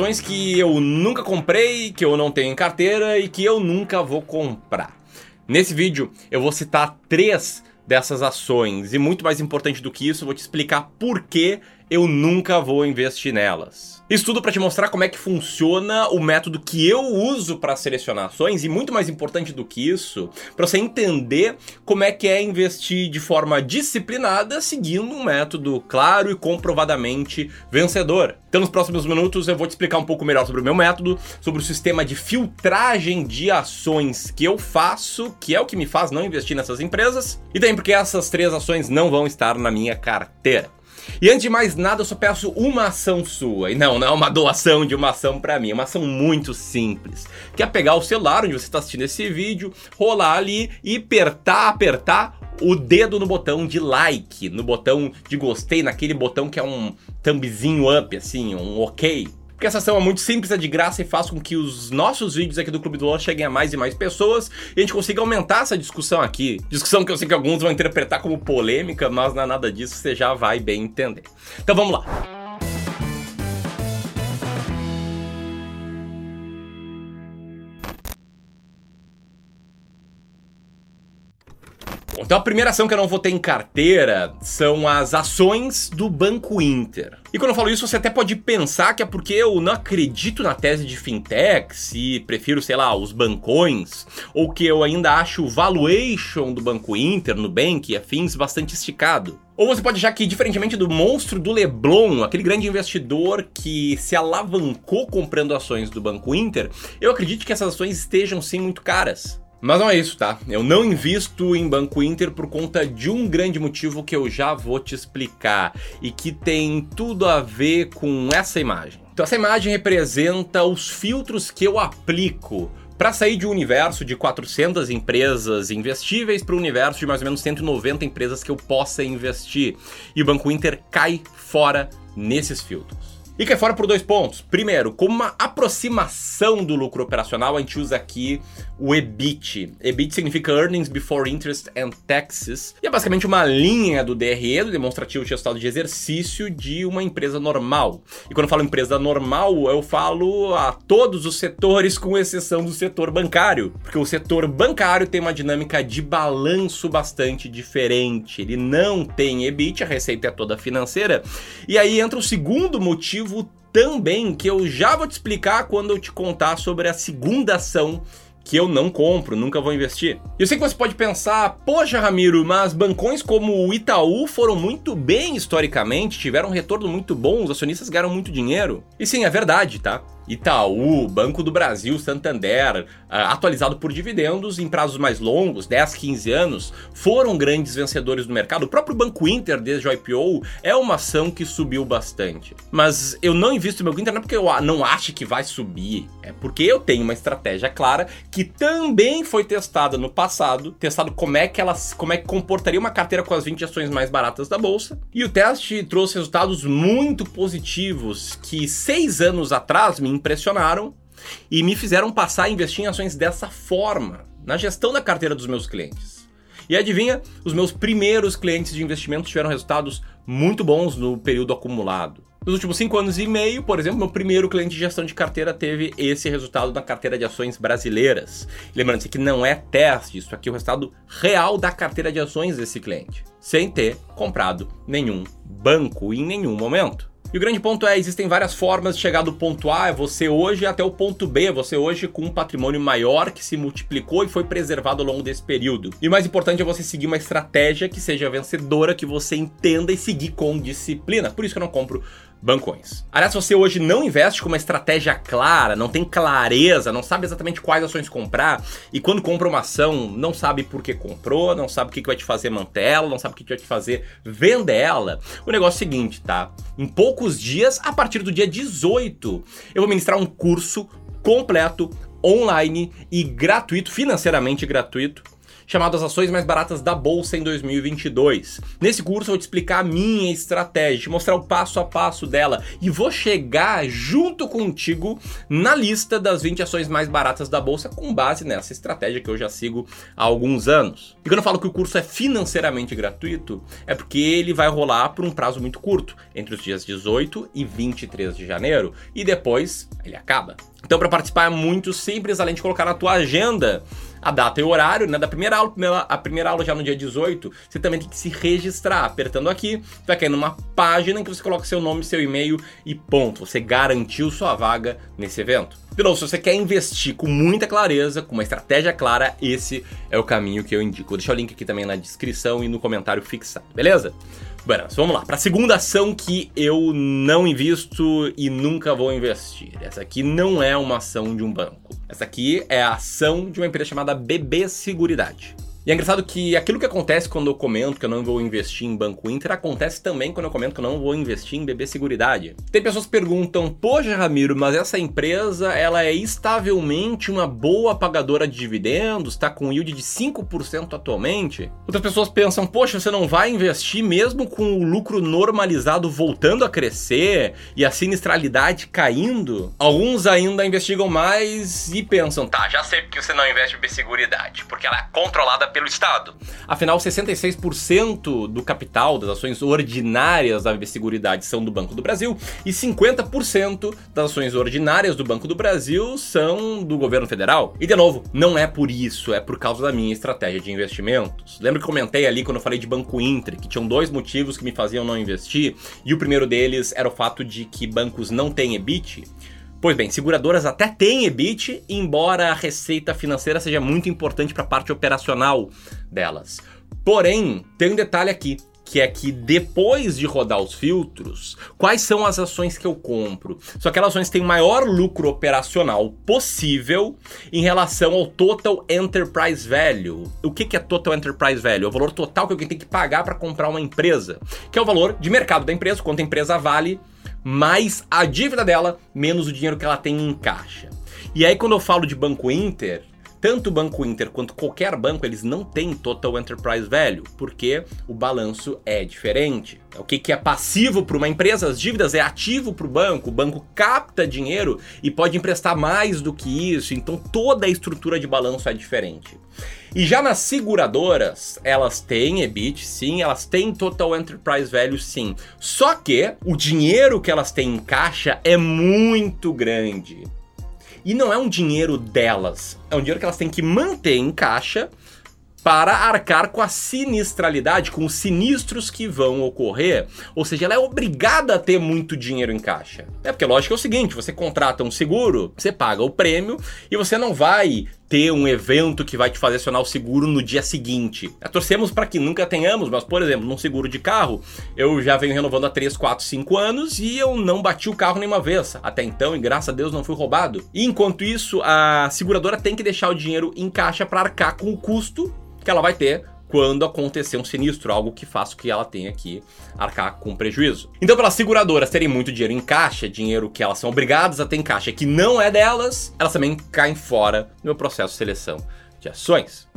ações que eu nunca comprei, que eu não tenho em carteira e que eu nunca vou comprar. Nesse vídeo eu vou citar três dessas ações e muito mais importante do que isso, vou te explicar por que eu nunca vou investir nelas. Isso tudo para te mostrar como é que funciona o método que eu uso para selecionar ações e muito mais importante do que isso, para você entender como é que é investir de forma disciplinada, seguindo um método claro e comprovadamente vencedor. Então, nos próximos minutos eu vou te explicar um pouco melhor sobre o meu método, sobre o sistema de filtragem de ações que eu faço, que é o que me faz não investir nessas empresas, e também porque essas três ações não vão estar na minha carteira. E antes de mais nada, eu só peço uma ação sua. E não, não é uma doação de uma ação para mim, é uma ação muito simples. Que é pegar o celular onde você está assistindo esse vídeo, rolar ali e apertar, apertar o dedo no botão de like, no botão de gostei, naquele botão que é um thumbzinho up, assim, um ok. Porque essa ação é muito simples, é de graça e faz com que os nossos vídeos aqui do Clube do LOL cheguem a mais e mais pessoas e a gente consiga aumentar essa discussão aqui. Discussão que eu sei que alguns vão interpretar como polêmica, mas não é nada disso, você já vai bem entender. Então vamos lá. Então a primeira ação que eu não vou ter em carteira são as ações do Banco Inter. E quando eu falo isso, você até pode pensar que é porque eu não acredito na tese de fintechs e prefiro, sei lá, os bancões, ou que eu ainda acho o valuation do Banco Inter, Nubank e afins bastante esticado. Ou você pode achar que, diferentemente do monstro do Leblon, aquele grande investidor que se alavancou comprando ações do Banco Inter, eu acredito que essas ações estejam sim muito caras. Mas não é isso, tá? Eu não invisto em Banco Inter por conta de um grande motivo que eu já vou te explicar e que tem tudo a ver com essa imagem. Então, essa imagem representa os filtros que eu aplico para sair de um universo de 400 empresas investíveis para o universo de mais ou menos 190 empresas que eu possa investir. E o Banco Inter cai fora nesses filtros. E cai fora por dois pontos. Primeiro, como uma aproximação do lucro operacional, a gente usa aqui o EBIT. EBIT significa Earnings Before Interest and Taxes. E é basicamente uma linha do DRE, do demonstrativo de resultado de exercício de uma empresa normal. E quando eu falo empresa normal, eu falo a todos os setores, com exceção do setor bancário. Porque o setor bancário tem uma dinâmica de balanço bastante diferente. Ele não tem EBIT, a receita é toda financeira. E aí entra o segundo motivo motivo também que eu já vou te explicar quando eu te contar sobre a segunda ação que eu não compro, nunca vou investir. Eu sei que você pode pensar, poxa Ramiro, mas bancões como o Itaú foram muito bem historicamente, tiveram um retorno muito bom, os acionistas ganharam muito dinheiro. E sim, é verdade, tá? Itaú, Banco do Brasil, Santander, ah, atualizado por dividendos em prazos mais longos, 10, 15 anos, foram grandes vencedores do mercado. O próprio Banco Inter, desde o IPO, é uma ação que subiu bastante. Mas eu não invisto no Banco Inter não é porque eu não acho que vai subir, é porque eu tenho uma estratégia clara que também foi testada no passado, testado como é que ela, como é que comportaria uma carteira com as 20 ações mais baratas da bolsa. E o teste trouxe resultados muito positivos que seis anos atrás me impressionaram e me fizeram passar a investir em ações dessa forma, na gestão da carteira dos meus clientes. E adivinha, os meus primeiros clientes de investimento tiveram resultados muito bons no período acumulado. Nos últimos cinco anos e meio, por exemplo, meu primeiro cliente de gestão de carteira teve esse resultado na carteira de ações brasileiras. Lembrando, isso aqui não é teste, isso aqui é o resultado real da carteira de ações desse cliente, sem ter comprado nenhum banco em nenhum momento. E o grande ponto é, existem várias formas de chegar do ponto A, é você hoje, até o ponto B, é você hoje com um patrimônio maior que se multiplicou e foi preservado ao longo desse período. E o mais importante é você seguir uma estratégia que seja vencedora, que você entenda e seguir com disciplina. Por isso que eu não compro bancões. Aliás, se você hoje não investe com uma estratégia clara, não tem clareza, não sabe exatamente quais ações comprar, e quando compra uma ação, não sabe por que comprou, não sabe o que vai te fazer manter ela, não sabe o que vai te fazer vender ela, o negócio é o seguinte, tá? Em poucos dias, a partir do dia 18, eu vou ministrar um curso completo, online e gratuito, financeiramente gratuito, chamado As Ações Mais Baratas da Bolsa em 2022. Nesse curso eu vou te explicar a minha estratégia, te mostrar o passo a passo dela e vou chegar junto contigo na lista das 20 ações mais baratas da bolsa com base nessa estratégia que eu já sigo há alguns anos. E quando eu falo que o curso é financeiramente gratuito, é porque ele vai rolar por um prazo muito curto, entre os dias 18 e 23 de janeiro, e depois ele acaba. Então, para participar é muito simples, além de colocar na tua agenda a data e o horário, né? Da primeira aula, a primeira aula já no dia 18, você também tem que se registrar. Apertando aqui, vai cair numa página em que você coloca seu nome, seu e-mail e ponto. Você garantiu sua vaga nesse evento. De novo, se você quer investir com muita clareza, com uma estratégia clara, esse é o caminho que eu indico. Vou deixar o link aqui também na descrição e no comentário fixado, beleza? Bueno, vamos lá. Para a segunda ação que eu não invisto e nunca vou investir. Essa aqui não é uma ação de um banco. Essa aqui é a ação de uma empresa chamada BB Seguridade. E é engraçado que aquilo que acontece quando eu comento que eu não vou investir em Banco Inter acontece também quando eu comento que eu não vou investir em BB Seguridade. Tem pessoas que perguntam: "Poxa, Ramiro, mas essa empresa, ela é estavelmente uma boa pagadora de dividendos, está com yield de 5% atualmente?". Outras pessoas pensam: "Poxa, você não vai investir mesmo com o lucro normalizado voltando a crescer e a sinistralidade caindo?". Alguns ainda investigam mais e pensam: "Tá, já sei porque você não investe em BB Seguridade, porque ela é controlada pelo Estado. Afinal, 66% do capital das ações ordinárias da Seguridade são do Banco do Brasil e 50% das ações ordinárias do Banco do Brasil são do governo federal. E de novo, não é por isso, é por causa da minha estratégia de investimentos. Lembra que comentei ali quando eu falei de Banco Inter, que tinham dois motivos que me faziam não investir, e o primeiro deles era o fato de que bancos não têm EBIT? Pois bem, seguradoras até têm EBIT, embora a receita financeira seja muito importante para a parte operacional delas. Porém, tem um detalhe aqui, que é que depois de rodar os filtros, quais são as ações que eu compro? São aquelas ações que têm o maior lucro operacional possível em relação ao Total Enterprise Value. O que é Total Enterprise Value? É o valor total que alguém tem que pagar para comprar uma empresa, que é o valor de mercado da empresa, quanto a empresa vale mais a dívida dela, menos o dinheiro que ela tem em caixa. E aí, quando eu falo de Banco Inter, tanto o Banco Inter quanto qualquer banco, eles não têm Total Enterprise Value, porque o balanço é diferente. O que, é passivo para uma empresa, as dívidas é ativo para o banco, o banco capta dinheiro e pode emprestar mais do que isso, então toda a estrutura de balanço é diferente. E já nas seguradoras, elas têm EBIT, sim, elas têm Total Enterprise Value, sim. Só que o dinheiro que elas têm em caixa é muito grande. E não é um dinheiro delas, é um dinheiro que elas têm que manter em caixa para arcar com a sinistralidade, com os sinistros que vão ocorrer. Ou seja, ela é obrigada a ter muito dinheiro em caixa. É porque, lógico, é o seguinte: você contrata um seguro, você paga o prêmio e você não vai ter um evento que vai te fazer acionar o seguro no dia seguinte. É, torcemos para que nunca tenhamos, mas, por exemplo, num seguro de carro, eu já venho renovando há 3, 4, 5 anos e eu não bati o carro nenhuma vez. Até então, e graças a Deus não fui roubado. E enquanto isso, a seguradora tem que deixar o dinheiro em caixa para arcar com o custo que ela vai ter quando acontecer um sinistro, algo que faça que ela tenha que arcar com prejuízo. Então, pelas seguradoras terem muito dinheiro em caixa, dinheiro que elas são obrigadas a ter em caixa que não é delas, elas também caem fora no processo de seleção de ações.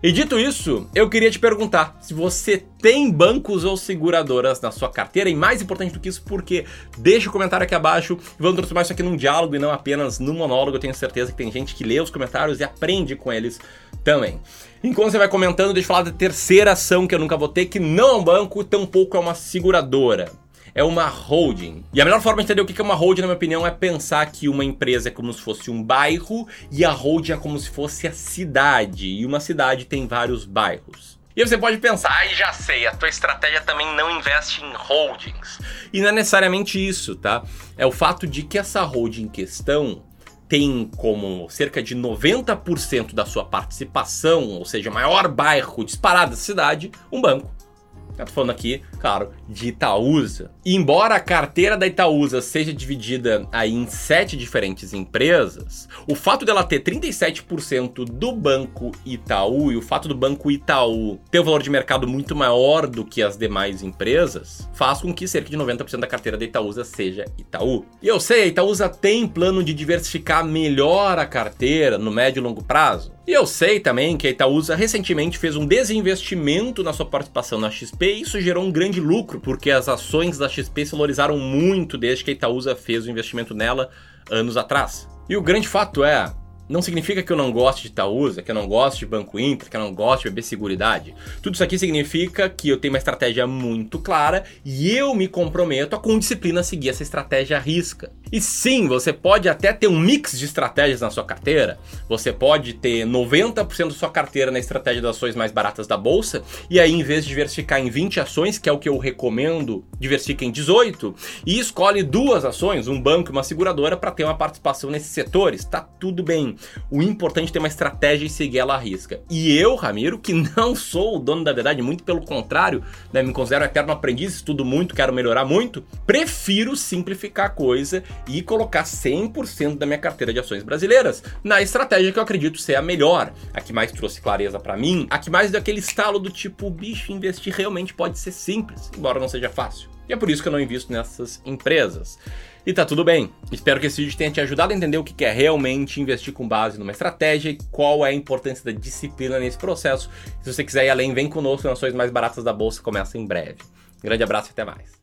E dito isso, eu queria te perguntar se você tem bancos ou seguradoras na sua carteira e mais importante do que isso, porque deixa o comentário aqui abaixo vamos transformar isso aqui num diálogo e não apenas num monólogo. Eu tenho certeza que tem gente que lê os comentários e aprende com eles também. Enquanto você vai comentando, deixa eu falar da terceira ação que eu nunca vou ter, que não é um banco, tampouco é uma seguradora é uma holding. E a melhor forma de entender o que é uma holding, na minha opinião, é pensar que uma empresa é como se fosse um bairro e a holding é como se fosse a cidade. E uma cidade tem vários bairros. E você pode pensar, ai, ah, já sei, a tua estratégia também não investe em holdings. E não é necessariamente isso, tá? É o fato de que essa holding em questão tem como cerca de 90% da sua participação, ou seja, maior bairro disparado da cidade, um banco. Eu tô falando aqui, claro, de Itaúsa. E embora a carteira da Itaúsa seja dividida aí em sete diferentes empresas, o fato dela ter 37% do banco Itaú e o fato do banco Itaú ter um valor de mercado muito maior do que as demais empresas, faz com que cerca de 90% da carteira da Itaúsa seja Itaú. E eu sei, a Itaúsa tem plano de diversificar melhor a carteira no médio e longo prazo. E eu sei também que a Itaúsa recentemente fez um desinvestimento na sua participação na XP e isso gerou um grande lucro, porque as ações da XP se valorizaram muito desde que a Itaúsa fez o investimento nela anos atrás. E o grande fato é, não significa que eu não goste de Itaúsa, que eu não goste de Banco Inter, que eu não goste de BB Seguridade. Tudo isso aqui significa que eu tenho uma estratégia muito clara e eu me comprometo a com disciplina seguir essa estratégia à risca. E sim, você pode até ter um mix de estratégias na sua carteira. Você pode ter 90% da sua carteira na estratégia das ações mais baratas da bolsa e aí em vez de diversificar em 20 ações, que é o que eu recomendo, diversifica em 18 e escolhe duas ações, um banco e uma seguradora para ter uma participação nesses setores. Tá tudo bem. O importante é ter uma estratégia e seguir ela à risca. E eu, Ramiro, que não sou o dono da verdade, muito pelo contrário, né, me considero eterno aprendiz, estudo muito, quero melhorar muito, prefiro simplificar a coisa e colocar 100% da minha carteira de ações brasileiras na estratégia que eu acredito ser a melhor, a que mais trouxe clareza para mim, a que mais deu aquele estalo do tipo, bicho, investir realmente pode ser simples, embora não seja fácil. E é por isso que eu não invisto nessas empresas. E tá tudo bem. Espero que esse vídeo tenha te ajudado a entender o que é realmente investir com base numa estratégia e qual é a importância da disciplina nesse processo. Se você quiser ir além, vem conosco. Nações mais baratas da bolsa começa em breve. Grande abraço e até mais.